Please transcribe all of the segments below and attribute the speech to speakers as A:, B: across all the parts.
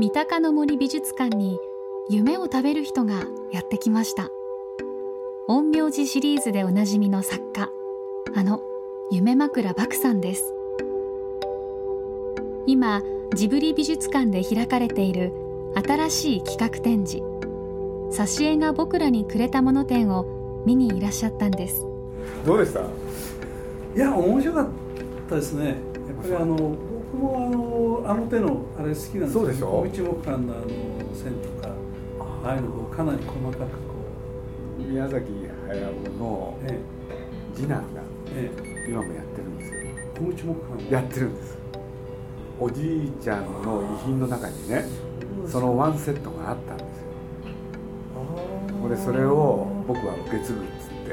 A: 三鷹の森美術館に夢を食べる人がやってきました。陰陽師シリーズでおなじみの作家あの夢枕漠さんです。今ジブリ美術館で開かれている新しい企画展示挿絵が僕らにくれたもの展を見にいらっしゃったんです。
B: どうでした？い
C: や面白かったですね。やっぱりあのあの手のあれ好きなんです
B: そうでしょ？
C: 小口木管のあの線とかああいうのをかなり細かくこ
B: 宮崎駿の次男が
C: ええ。
B: 今もやってるんですよ。
C: え、小口木管
B: やってるんです。おじいちゃんの遺品の中にねそのワンセットがあったんですよ。
C: あ
B: でそれを僕は受け継ぐっつって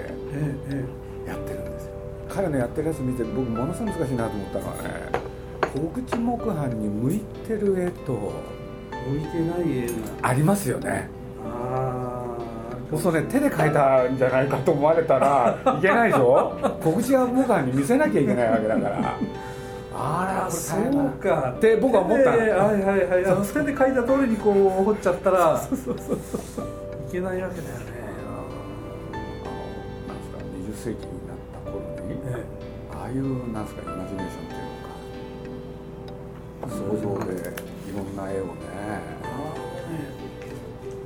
B: やってるんですよ。彼のやってるやつ見て僕ものすごい難しいなと思ったのはね小口木版に向いてる絵と
C: え向いてない絵が
B: ありますよね。
C: ああ
B: そうね手で描いたんじゃないかと思われたら いけないでしょ小口木版に見せなきゃいけないわけだから。あら
C: そうか。
B: って僕は思った
C: はいはいはい。あの手で書いた通りにこう彫っちゃったらいけないわけだよね。
B: あのなんですか20世紀になった頃に
C: え
B: ああいうなんですかイマジネーションっていうのか想像でいろんな絵をね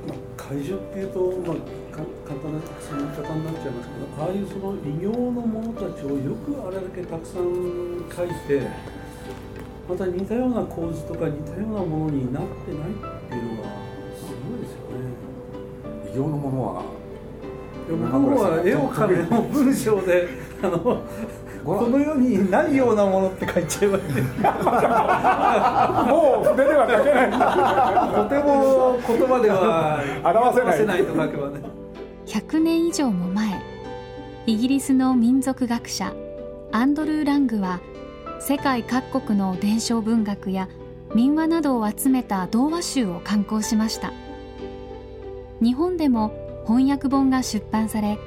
C: まあ、怪獣っていうと、まあ、か簡単なその言い方になっちゃいますけどああいうその異形のものたちをよくあれだけたくさん描いてまた似たような構図とか似たようなものになってないっていうのがすごいですよね。
B: 異形のものは
C: 僕は絵を描く文章であのこの世にないようなものって書いちゃいますね
B: もう筆では描けない。
C: とても言葉では
B: 表せない。
C: 表せないと書けばね
A: 100年以上も前イギリスの民族学者アンドルー・ラングは世界各国の伝承文学や民話などを集めた童話集を刊行しました。日本でも翻訳本が出版され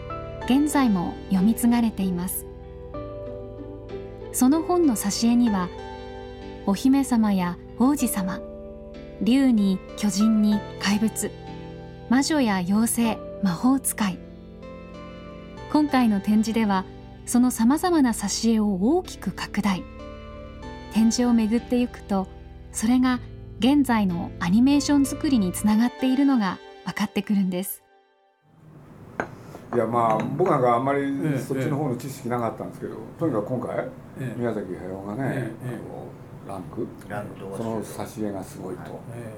A: 現在も読み継がれていますその本の挿絵にはお姫様や王子様竜に巨人に怪物魔女や妖精魔法使い。今回の展示ではそのさまざまな挿絵を大きく拡大。展示を巡っていくとそれが現在のアニメーション作りにつながっているのが分かってくるんです。
B: いやまあ僕なんかあんまり
C: ええ
B: そっちの方の知識なかったんですけど、とにかく今回、
C: ええ。
B: 宮崎駿がね、
C: ええ
B: あのランク
D: ランク動画
B: その
D: 集
B: 挿絵がすごいと、
D: はい。
C: え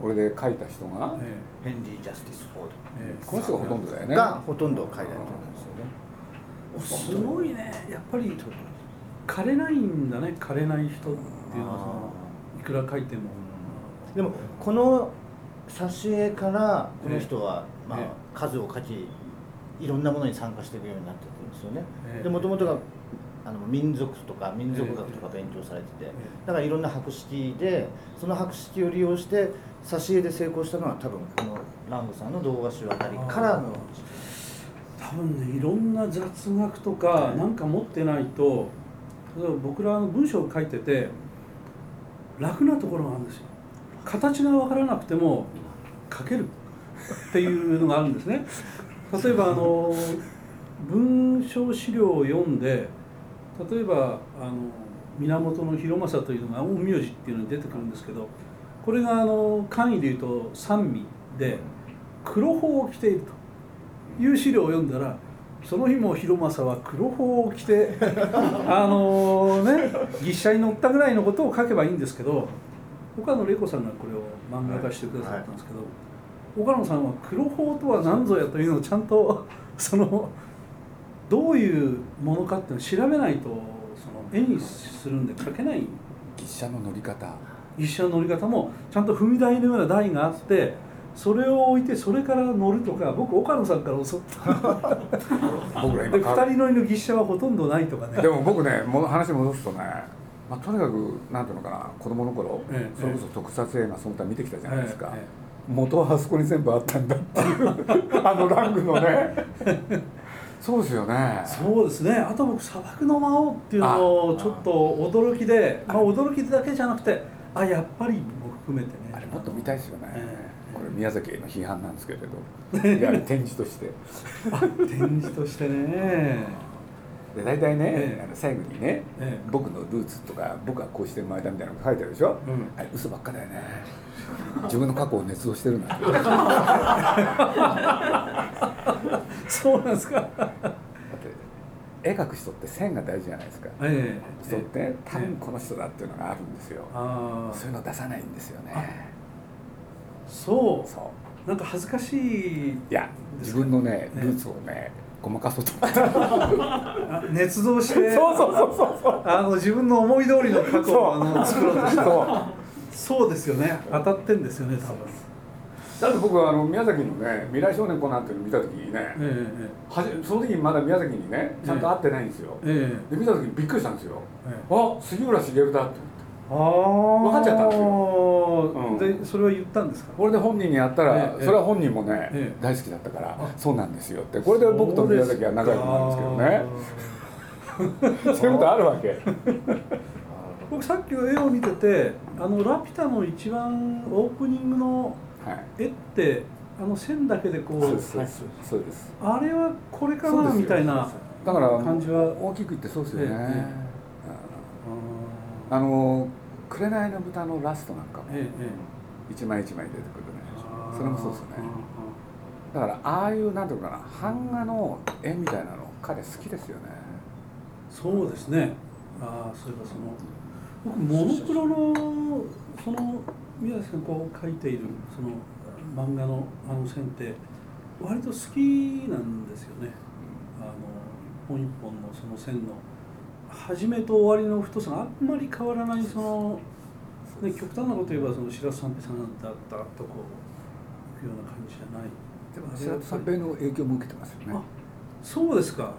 B: これで描いた人が、
C: ええ。
D: ヘンリー・ジャスティス・フォード、
C: ええ。
B: この人がほとんどだよね。
D: ドがほとんど書いてあると思うんですよね。
C: すごいね。やっぱり枯れないんだね。枯れない人っていうのはそのいくら書いても。
D: でもこの挿絵からこの人は、まあ
C: ええ
D: 数を書きいろんなものに参加していくようになってくるんですよね。
C: ええ。
D: でもともとがあの民族とか民族学とか勉強されてて、だからいろんな博識でその博識を利用して挿絵で成功したのは多分このラングさんの動画集あたりからの
C: 多分ねいろんな雑学とかなんか持ってないと例えば僕らの文章を書いてて楽なところがあるんですよ。形が分からなくても書けるっていうのがあるんですね例えばあの文章資料を読んで例えばあの源広政というのが陰陽師っていうのに出てくるんですけどこれがあの簡易でいうと三味で黒法を着ているという資料を読んだらその日も広政は黒法を着てあのね牛車に乗ったぐらいのことを書けばいいんですけど岡野玲子さんがこれを漫画化してくださったんですけど、岡野さんは黒法とは何ぞやというのをちゃんと そのどういうものかっていうのを調べないとその絵にするんで描けない。
B: 牛車の乗り方
C: 一緒の乗り方もちゃんと踏み台のような台があってそれを置いてそれから乗るとか僕岡野さんから教わった。
B: 僕ら
C: で
B: 今
C: 2人乗りの牛車はほとんどないとかね。
B: でも僕ねもの話戻すとね、まあ、とにかくなんていうのかな子供の頃、
C: ええ
B: それこそ特撮映画その他見てきたじゃないですか、
C: ええ
B: 元はあそこに全部あったんだっていう あのラングのね。そうですよね。
C: そうですね。あと僕「砂漠の魔王」っていうのをちょっと驚きで、まあ、驚きだけじゃなくてあやっぱり僕含めてね。
B: あれもっと見たいですよね、
C: ええ。
B: これ宮崎への批判なんですけれど。いや展示として。
C: 展示としてね
B: で大体ね、
C: ええ。
B: あの最後にね、
C: ええ。
B: 僕のルーツとか僕はこうして生まれたみたいなの書いてあるでしょ、
C: うん。
B: あれ嘘ばっかだよね。自分の過去を捏造してるんて
C: そうなんですか。
B: だって絵描く人って線が大事じゃないですか。
C: ええ。
B: 人って多分この人だっていうのがあるんですよ。そういうの出さないんですよね。
C: そう。
B: そう。
C: なんか恥ずかしい
B: いや自分のね
C: ね
B: ルーツをねごまかそうと思って
C: あ捏造して
B: そうそうそうそうそう。
C: あの自分の思い通りの過去をあの作ろうとした。
B: そう。
C: そうですよね。当たってんですよね多分。
B: だって僕はあの宮崎のね未来少年コナンっていうのを見た時にね、
C: え
B: はじその時にまだ宮崎にねちゃんと会ってないんですよ、
C: ええ。え
B: で見た時にびっくりしたんですよ、
C: ええ。
B: あ杉浦茂だって思って。
C: ああ
B: 分かっちゃったんですよ。うん
C: でそれは言ったんですか？
B: これで本人にやったら、
C: ええ
B: それは本人もね、
C: ええ。
B: 大好きだったからそうなんですよ。ってこれで僕と宮崎は仲良くなるんですけどね。そういうことあるわけ。
C: 僕さっきの絵を見ててあのラピュタの一番オープニングの
B: はい。
C: 絵ってあの線だけでこう
B: そうです。そうです。そうです
C: あれはこれかなみたいな
B: だから
C: 感じは。
B: 大きく言ってそうですよね、
C: ええ
B: あの「紅の豚」のラストなんかも
C: えええ
B: 一枚一枚出てくるね。それもそうですよねだからああいうなんていうのかな版画の絵みたいなの彼好きですよね。
C: そうですね。ああそういえばその僕モノクロのその宮崎さんがこう描いているその漫画のあの線って割と好きなんですよね。あの一本一本のその線の。始めと終わりの太さがあんまり変わらないその、ね、極端なこと言えばその白洲三平さんだったとこう行くような感じじゃない。
B: でも白戸三平の影響も受けてますよね。
C: あそうですか。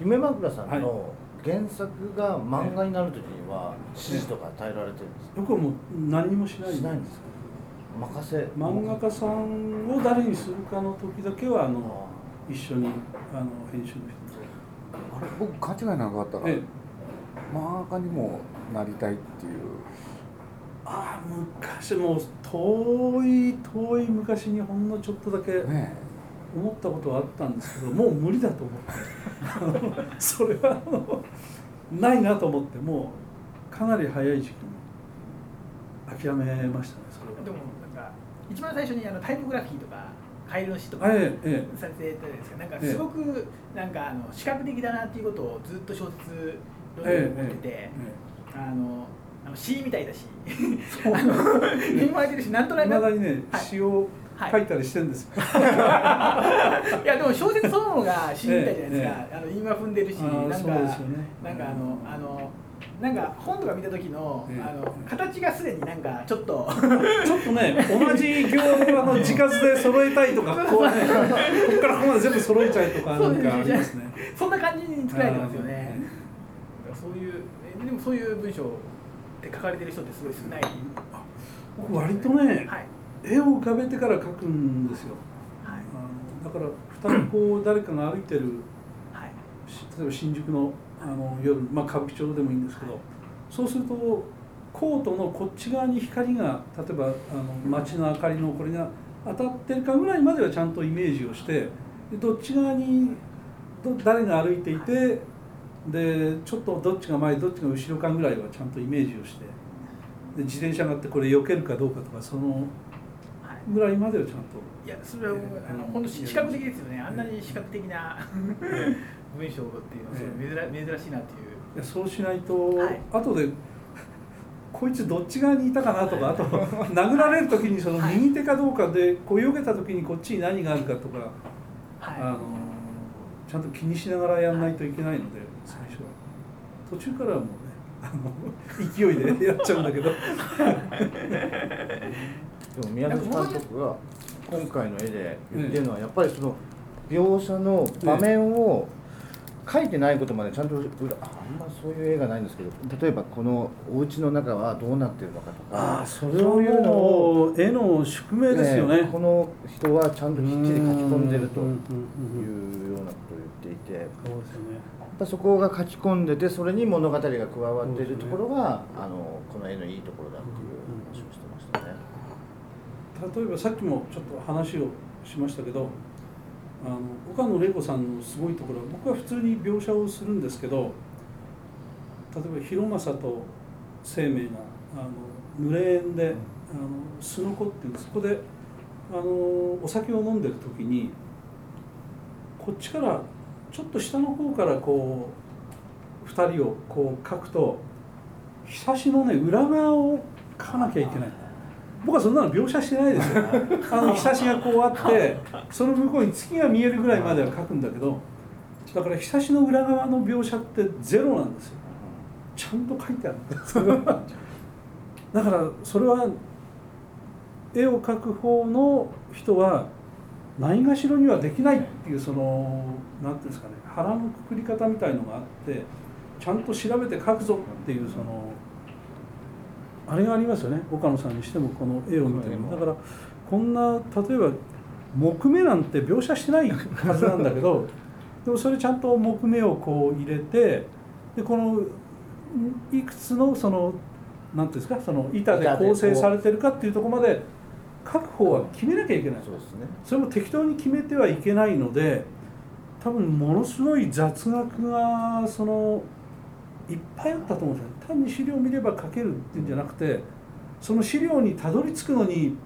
D: 夢枕さん
C: はい。
D: の原作が漫画になるときには指示とか与えられてるんですか？
C: 僕はもう何にもしない。
D: しないんですか？任せ。
C: 漫画家さんを誰にするかの時だけはあの
D: あ
C: 一緒にあの編集の
B: あれ僕勘違いなかったら漫画家にもなりたいっていう
C: ああ昔もう遠い遠い昔にほんのちょっとだけ
B: ね
C: 思ったことはあったんですけどもう無理だと思って。それはあのないなと思ってもうかなり早い時期に諦めましたねそれは。
E: でもなんか一番最初にあのタイポグラフィーとかカエルの詩とか
C: えええ
E: されてたじゃないですかなんか
C: ええ
E: すごくなんかあの視覚的だなっていうことをずっと小説読ん
C: え
E: でてて、
C: え。
E: あのあの詩みたいだし。あの言われてるしなんとなく。
C: いまだにね
E: はい。
C: 詩を書いたりしてるんですよ、
E: いやでも小説そのものが詩みたいじゃないですか、
C: え
E: あの韻は踏んでるしなんか
C: ね。
E: なんかあのあのなんか本とか見た時の,、
C: ええ。
E: あの形がすでになんかちょっと。
C: ちょっとね、同じ行あの字数で揃えたいとか、こうね、ここからここまで全部揃えちゃいとか、なんかありますね。
E: そんな感じに作られてますよね。そういうえでもそういう文章って書かれてる人ってすごい少ない。
C: 僕割とね、
E: はい
C: 絵を浮かべてから描くんですよ。
E: はい
C: あのだから、二人こう誰かが歩いてる、
E: はい
C: し例えば新宿のあの夜、まあ歌舞伎町でもいいんですけど、そうするとコートのこっち側に光が例えばあの街の明かりのこれが当たってるかぐらいまではちゃんとイメージをしてでどっち側にど誰が歩いていてでちょっとどっちが前どっちが後ろかぐらいはちゃんとイメージをしてで自転車があってこれ避けるかどうかとかその
E: はい。
C: ぐらいまではちゃんと。
E: いやそれはあの本当視覚的ですよね。あんなに視覚的な 文章っていうのは珍珍しいなっていう。
C: いやそうしないと、
E: はい。
C: 後で こいつどっち側にいたかなとかあと殴られる時にその
E: はい。
C: 右手かどうかでこう避けた時にこっちに何があるかとか、あ
E: は
C: のちゃんと気にしながらやらないといけないので途中からはもうねあの勢いでやっちゃうんだけど。
D: でも宮崎監督が今回の絵で言ってるのはやっぱりその描写の場面を書いてないことまでちゃんと裏ああんまそういう絵がないんですけど例えばこのお家の中はどうなってるのかとか。
C: ああそれはもう絵の宿命ですよね。
D: ねこの人はちゃんときっちり書き込んでるとい
C: う
D: ようなて。
C: ね。
D: ぱそこが書き込んでてそれに物語が加わっているところが、あのこの絵のいいところだっていう話をしてましたね。
C: 例えばさっきもちょっと話をしましたけどあの岡野玲子さんのすごいところは僕は普通に描写をするんですけど例えば広政と生命があの濡れ縁であのすのこっていうそこであのお酒を飲んでる時にこっちからちょっと下の方からこう2人をこう描くとひさしのね裏側を描かなきゃいけない。僕はそんなの描写してないですよ あのひさしがこうあってその向こうに月が見えるぐらいまでは描くんだけどだからひさしの裏側の描写ってゼロなんですよ。ちゃんと書いてあるんです だからそれは絵を描く方の人はないがしろにはできないいうその何ていうんですかね腹のくくり方みたいのがあってちゃんと調べて描くぞっていうそのあれがありますよね岡野さんにしてもこの絵を見ても。だからこんな例えば木目なんて描写してないはずなんだけど でもそれちゃんと木目をこう入れてでこのんいくつのその何ていうんですかその板で構成されてるかっていうところまで書く方は決めなきゃいけない。
D: そうですね。
C: それも適当に決めてはいけないので多分ものすごい雑学がそのいっぱいあったと思うんですよ。単に資料を見れば書けるっていうんじゃなくてその資料にたどり着くのに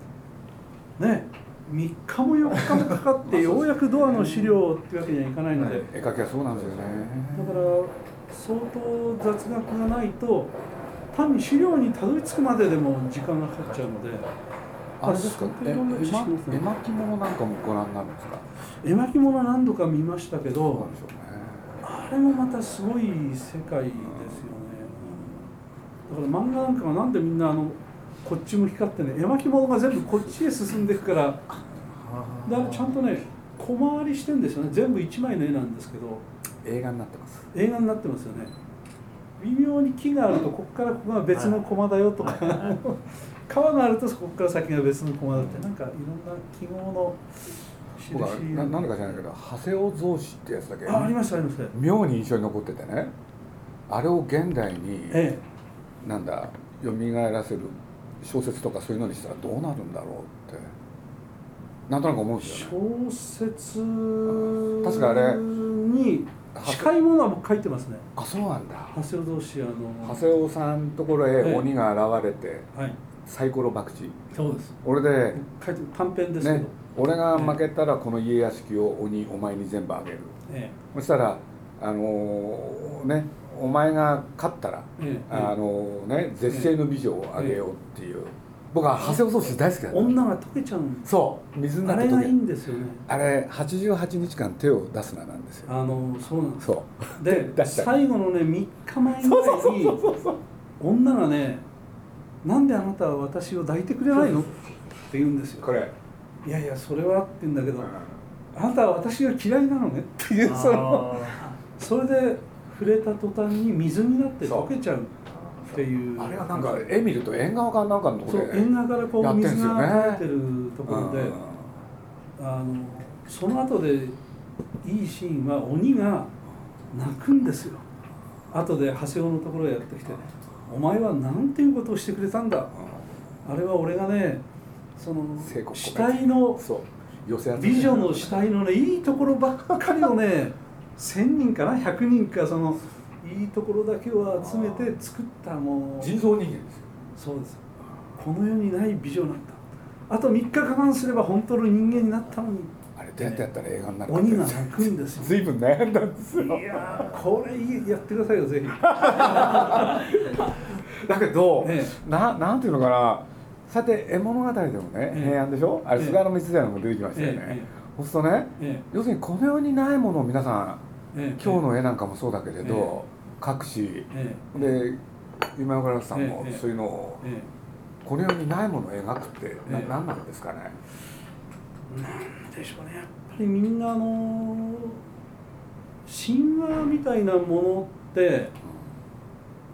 C: ね3日も4日もかかって ようやくドアの資料っていうわけにはいかないので。
B: 絵描きはそうなんですよね。
C: だから相当雑学がないと単に資料にたどり着くまででも時間がかかっちゃうので
B: あれですか？絵巻？物なんかもご覧になるんですか？
C: 絵巻物何度か見ましたけどあれもまたすごい世界ですよね。だから漫画なんかはなんでみんなあのこっち向きかってね絵巻物が全部こっちへ進んでいくからだからちゃんとね小回りしてんですよね。全部一枚の絵なんですけど。
B: 映画になってます。
C: 映画になってますよね微妙に木があるとここからここが別のコマだよとか。川があるとそこから先が別のコマだって。なんかいろんな記号の印
B: ななんでか知らないけど長谷尾造詞ってやつだけ？
C: あありますあります
B: 妙に印象に残っててね。あれを現代に
C: え
B: なんだ蘇らせる小説とかそういうのにしたらどうなるんだろうって。なんとなく思うん
C: え
B: ですよね。
C: 小説
B: 確かあれ
C: に近いものは僕書いてますね。
B: あそうなんだ。
C: 長谷尾同士あの。
B: 長谷尾さんのところへ
C: ええ。
B: 鬼が現れて
C: はい。
B: サイコロ博打。
C: そうです。
B: 俺で
C: 書いて短編ですけど、
B: ね俺が負けたらこの家屋敷を鬼お前に全部あげる。
C: え
B: そしたらあのーねお前が勝ったら、
C: ええ。え
B: あのーね絶世の美女をあげようっていう、僕は長谷尾宗師大好きだ
C: 女が溶けちゃう
B: そう。水にな
C: あれがいいんですよね。
B: あれ88日間手を出すななんですよ。
C: あのそうなんです。
B: そう。
C: で 最後のね3日前ぐらいに女がね「なんであなたは私を抱いてくれないの?」って言うんですよ。
B: これ。
C: いやいやそれはって言うんだけどあなたは私が嫌いなのね？っていうそのそれで触れた途端に水になって溶けちゃうっていう。
B: あれはなんか絵見ると縁側かなんかのところで
C: 縁側からこう
B: やってんす
C: 水が流れてるところで
B: うん
C: あのその後でいいシーンは鬼が泣くんですよ。後で長谷尾のところへやってきて「お前はなんていうことをしてくれたんだ」あれは俺がねその死体の美女の死体のねいいところばっかりをね 1,000人かな？100人かそのいいところだけを集めて作ったもう
B: 人造人間ですよ。
C: そうですこの世にない美女なんだ。あと3日我慢すれば本当の人間になったのに。
B: あれどうやってやったら映画になるか
C: 鬼が泣くんですよ。
B: 随分悩んだんですよ。
C: いやーこれいいやってくださいよぜひ。
B: だけど、
C: え
B: ななんていうのかな。さて絵物語でもね、
C: ええ。
B: 平安でしょ？あれ
C: ええ。
B: 菅野道真も出てきましたよね、
C: ええ
B: そうするとね
C: え
B: 要するにこの世にないものを皆さん
C: ええ。
B: 今日の絵なんかもそうだけれど、
C: え
B: 書くし。
C: え
B: で今村さんも
C: ええ
B: そういうのを、
C: え
B: この世にないものを描くってな、
C: ええ。
B: 何なんですかね？
C: えなんでしょうねやっぱりみんなあの神話みたいなものって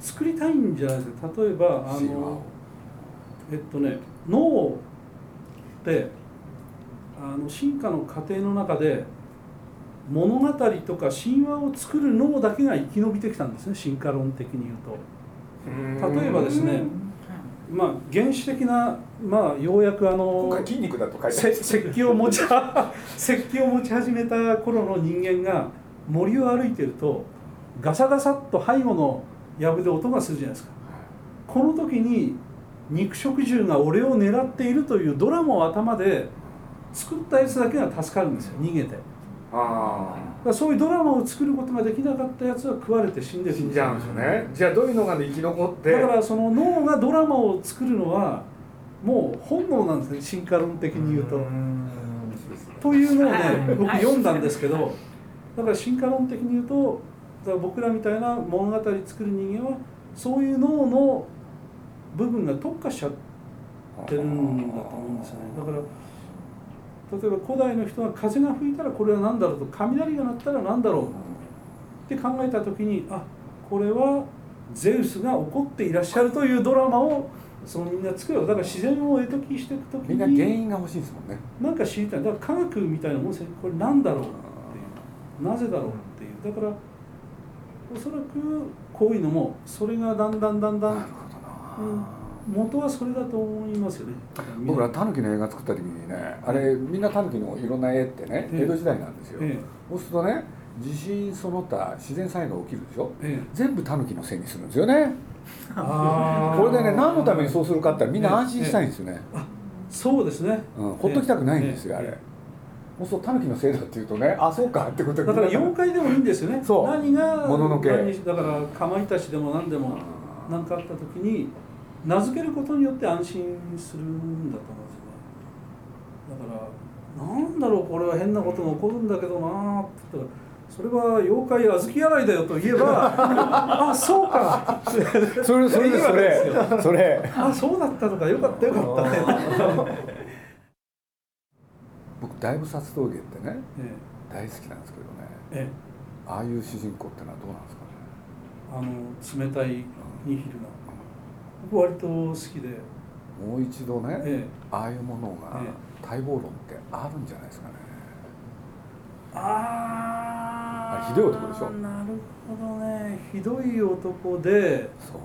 C: 作りたいんじゃないですか。例えばあのえっとね脳ってあの進化の過程の中で物語とか神話を作る脳だけが生き延びてきたんですね進化論的に言うと。例えばですねまあ原始的なまあようやくあ
B: 今
C: の
B: 回筋肉だと
C: 石器を持ち 石器を持ち始めた頃の人間が森を歩いてるとガサガサっと背後の藪で音がするじゃないですか。この時に肉食獣が俺を狙っているというドラマを頭で作ったやつだけが助かるんですよ逃げて
B: あ
C: らそういうドラマを作ることができなかったやつは食われて死んで
B: あ
C: る
B: 死んじゃうんですよね。じゃあどういうのが生き残って？
C: だからその脳がドラマを作るのはもう本能なんですね進化論的に言うと。というのをね 僕読んだんですけどだから進化論的に言うとだから僕らみたいな物語作る人間はそういう脳の部分が特化しちゃってるんだと思うんですよね。だから例えば古代の人が風が吹いたらこれは何だろうと雷が鳴ったら何だろうって考えた時にあこれはゼウスが怒っていらっしゃるというドラマをそのみんな作るだから自然を絵解きしていく時に
B: みんな原因が欲しいですもんね。
C: なんか知りたい。だから科学みたいなもんでこれなんだろうっていう。なぜだろうっていう。だからおそらくこういうのもそれがだんだんだんだん、
B: なるほどな、
C: うん元はそれだと思いますよね。
B: 僕らタヌキの映画作った時にねあれみんなタヌキのいろんな絵ってね
C: ええ。
B: 江戸時代なんですよ、
C: え
B: そうするとね地震その他自然災害起きるでしょ？全部タヌキのせいにするんですよね。これでね何のためにそうするかってみんな安心したいんですよね、
C: そうですね。
B: うん、ほっときたくないんですよ、あれ。
C: ええ。
B: そうタヌキのせいだって言うとねあそうかってこと
C: だから妖怪でもいいんですよね。
B: そう。
C: 何が
B: もののけ。
C: 何だからかまいたちでも何でも何かあった時に名付けることによって安心するんだと思うんですよねだからなんだろうこれは変なことが起こるんだけどなーって言ったらそれは妖怪小豆洗いだよと言えば あそうか。
B: それそれそれ。それ。
C: あそうだったのかよかったよかったね。
B: 僕大菩薩峠ってね
C: え
B: 大好きなんですけどね。
C: ええ。え
B: ああいう主人公ってのはどうなんですかね。
C: あの冷たいニヒルな僕割と好きで。
B: もう一度ね、
C: ええ。
B: ああいうものが
C: え
B: 待望論ってあるんじゃないですかね。
C: あ
B: あひどい男でしょ？
C: なるほどね。ひどい男で。
B: そう。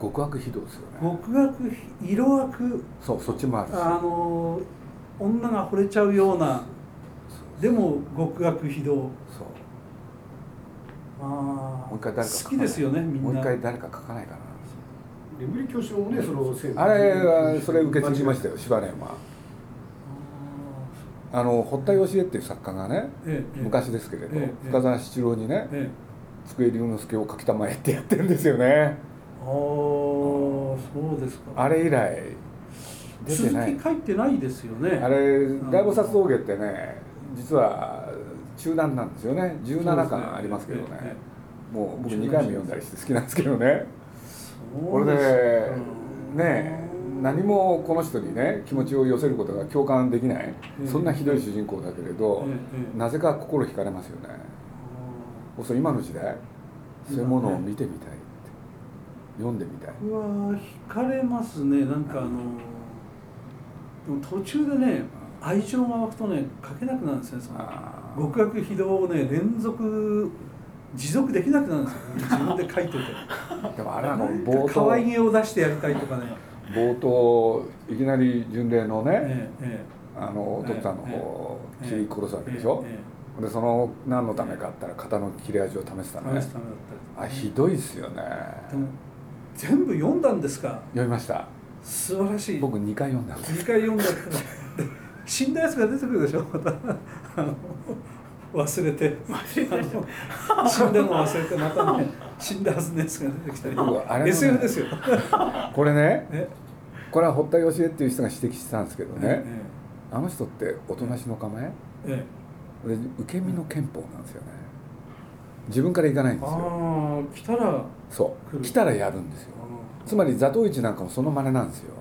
B: 極悪非道ですよね。
C: 極悪色悪。
B: そうそっちもあるし。
C: あの女が惚れちゃうような。でも極悪非道
B: そう。
C: あ
B: もう一回誰か書か
C: 好きですよねみんな。
B: もう一回誰か書かないかな
F: 眠り教師もねその
B: あれはそれ受け継ぎましたよ柴根山あの堀田芳恵っていう作家がね
C: ええ
B: 昔ですけれど
C: ええ
B: 深澤七郎にね
C: え
B: 机龍之介を書きたまえってやってるんですよね。
C: ああそうですか。
B: あれ以来出
C: 続
B: てない。
C: き書いてないですよね。
B: あれ大菩薩峠ってね実は中断なんですよね。17巻ありますけどね。
C: ええ
B: もう僕2回も読んだりして好きなんですけどねこれ
C: そうで
B: ね何もこの人にね気持ちを寄せることが共感できない。
C: え
B: そんなひどい主人公だけれどなぜか心惹かれますよね。そう今の時代そういうものを見てみたいって。読んでみたい。
C: 僕は惹かれますね。なんかあのでも途中でね愛情が湧くとね書けなくなるんですねその。極悪非道をね連続持続できなくなるんですよ。自分で書いてて
B: でもあれは冒
C: か可愛
B: 頭
C: げを出してやりたいとかね。
B: 冒頭いきなり巡礼のね
C: えええ
B: あのお父さんの方を切り殺すわけでしょ？
C: え
B: でその何のためかって言ったら型の切れ味を試すため
C: え試すためだった。り
B: あひどいっすよね。
C: でも全部読んだんですか？
B: 読みました。
C: 素晴らしい。
B: 僕2回読んだんです。
C: 2回読んだから死んだやつが出てくるでしょ？また。忘れて。死んだの忘れてまたね死んだはずのやつが出てきたり
B: ね。
C: SF ですよ。
B: これね。
C: え
B: これは堀田芳恵っていう人が指摘してたんですけどね、
C: え
B: あの人っておとなしの構え？
C: ええ。
B: で受け身の憲法なんですよね。自分から行かないんですよ。
C: ああ来たら
B: そう。
C: 来
B: たらやるんですよ。つまり座頭市なんかもその真似なんですよ。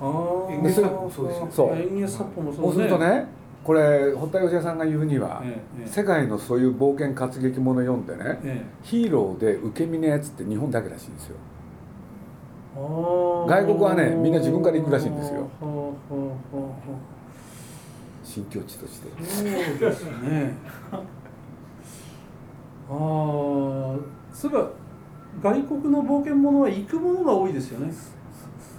C: ああ
F: 演芸作法もそうですよ。
B: そう。
C: 演芸作法もそ
B: そう
C: うね
B: するとねこれ堀田芳也さんが言うには、世界のそういう冒険活劇もの読んでね、
C: え
B: ヒーローで受け身のやつって日本だけらしいんですよ。
C: え外
B: 外国はねみんな自分から行くらしいんですよ。新境地として。
C: うそうですね。ああそういえば外国の冒険者は行くものが多いですよね。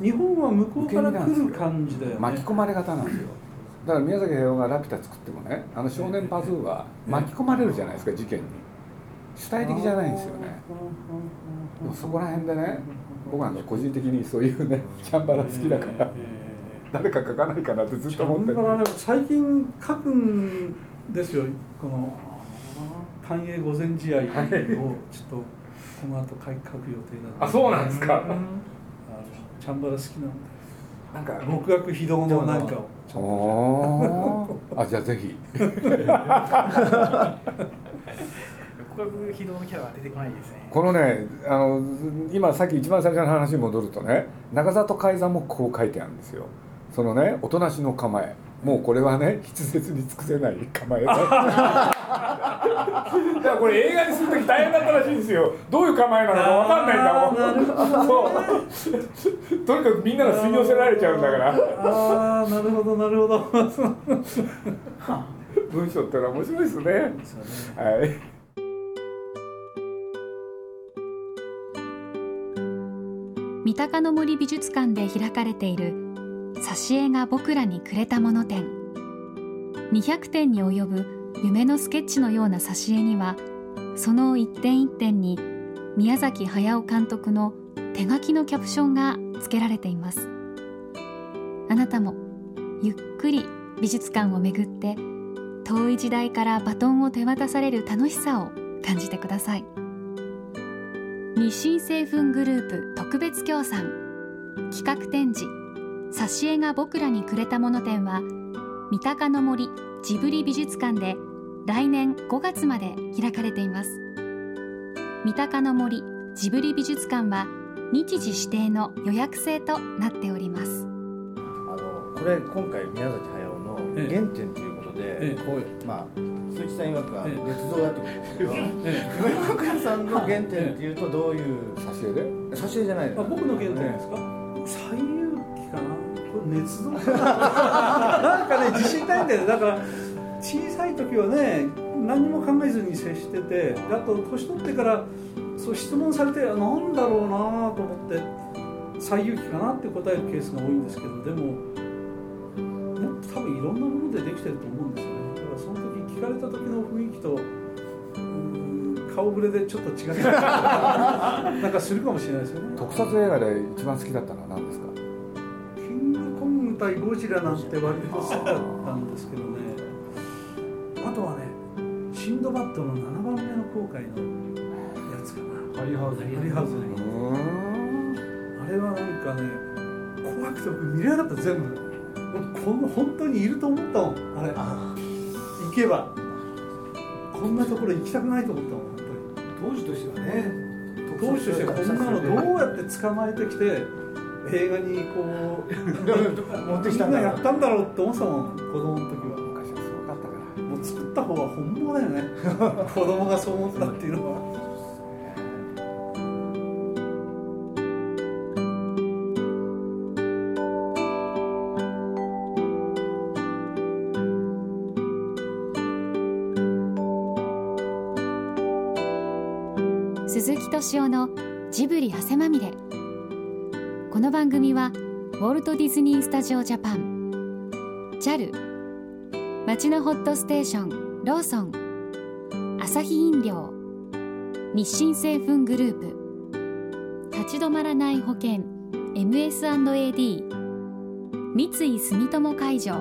C: 日本は向こうから来る感じだよね。
B: 巻き込まれ方なんですよだから宮崎駿が「ラピュタ」作ってもねあの少年パズーは巻き込まれるじゃないですか事件に。主体的じゃないんですよね。でもそこら辺でね僕なんか個人的にそういうねチャンバラ好きだから誰か書かないかなってずっと思ってる。
C: だからね最近書くんですよ。この繁栄御前試合をちょっとこの後書い書く予定なんで。
B: あそうなんですか。
C: チャンバラ好きなんで。
B: なんか
C: 極悪非道のなんかを
B: あじゃあぜひ。
E: こ
B: のねあの今さっき一番最初の話に戻るとね中里海山もこう書いてあるんですよ。そのねおとなしの構え。もうこれはね筆舌に尽くせない構えだからこれ映画にする時大変だったらしいんですよ。どういう構えなのか分かんないんだもん。そう。とにかくみんなが吸い寄せられちゃうんだから。
C: ああなるほどなるほど。
B: 文章ってのは面白いですね。はい。
A: 三鷹の森美術館で開かれている挿絵が僕らにくれたもの展。200点に及ぶ夢のスケッチのような挿絵にはその一点一点に宮崎駿監督の手書きのキャプションが付けられています。あなたもゆっくり美術館を巡って遠い時代からバトンを手渡される楽しさを感じてください。日清製粉グループ特別協賛。企画展示「挿絵が僕らにくれたもの展」は三鷹の森ジブリ美術館で来年5月まで開かれています。三鷹の森ジブリ美術館は日時指定の予約制となっております。
D: あのこれ今回宮崎駿の
C: ええ。
D: 原点ということで、
C: ええ。
D: こうまあ鈴木さん曰くは
C: ええ。
D: 捏造だってことですけど、
C: え
D: 岩倉さんの原点っていうとどういう？
B: 挿絵で？
D: 挿絵じゃない
C: えあ僕の原点ですか？西遊記かな？これ捏造？か ななんかね自信ないんだよね。だから小さい時はね何も考えずに接しててであと年取ってからそう質問されてなんだろうなと思って西遊記かなって答えるケースが多いんですけどでももっと多分いろんなものでできてると思うんですよね。だからその時聞かれた時の雰囲気とうーん顔ぶれでちょっと違う。なんかするかもしれないですよね。
B: 特撮映画で一番好きだったのは何ですか？
C: キングコング対ゴジラなんて割と好きだったんですけどね。あとはねシンドバッドの7番目の航海のやつかな。
F: ハリーハウス
C: ハリーハウあれはなんかね怖くて僕見れなかった全部。こんな本当にいると思ったもん。あれ。行けば。こんなところ行きたくないと思ったもん本
F: 当時としてはね。
C: 当時としてこんなのどうやって捕まえてきて映画にこう
D: 持ってきたんだ
C: みんなやったんだろうって思ってたもん子供の時はった方は本物だよね。子供がそう思ったっていうのは。
A: 鈴木敏夫のジブリ汗まみれ。この番組はウォルト・ディズニー・スタジオ・ジャパン。JAL 町のホットステーションローソン。アサヒ飲料。日清製粉グループ。立ち止まらない保険。MS&AD 三井住友海上。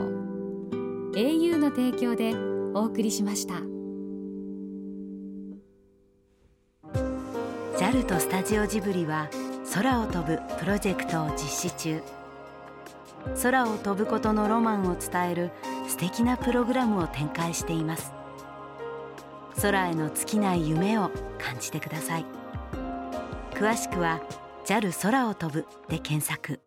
A: au の提供でお送りしました。
G: JAL とスタジオジブリは空を飛ぶプロジェクトを実施中。空を飛ぶことのロマンを伝える素敵なプログラムを展開しています。空への尽きない夢を感じてください。詳しくは JAL 空を飛ぶで検索。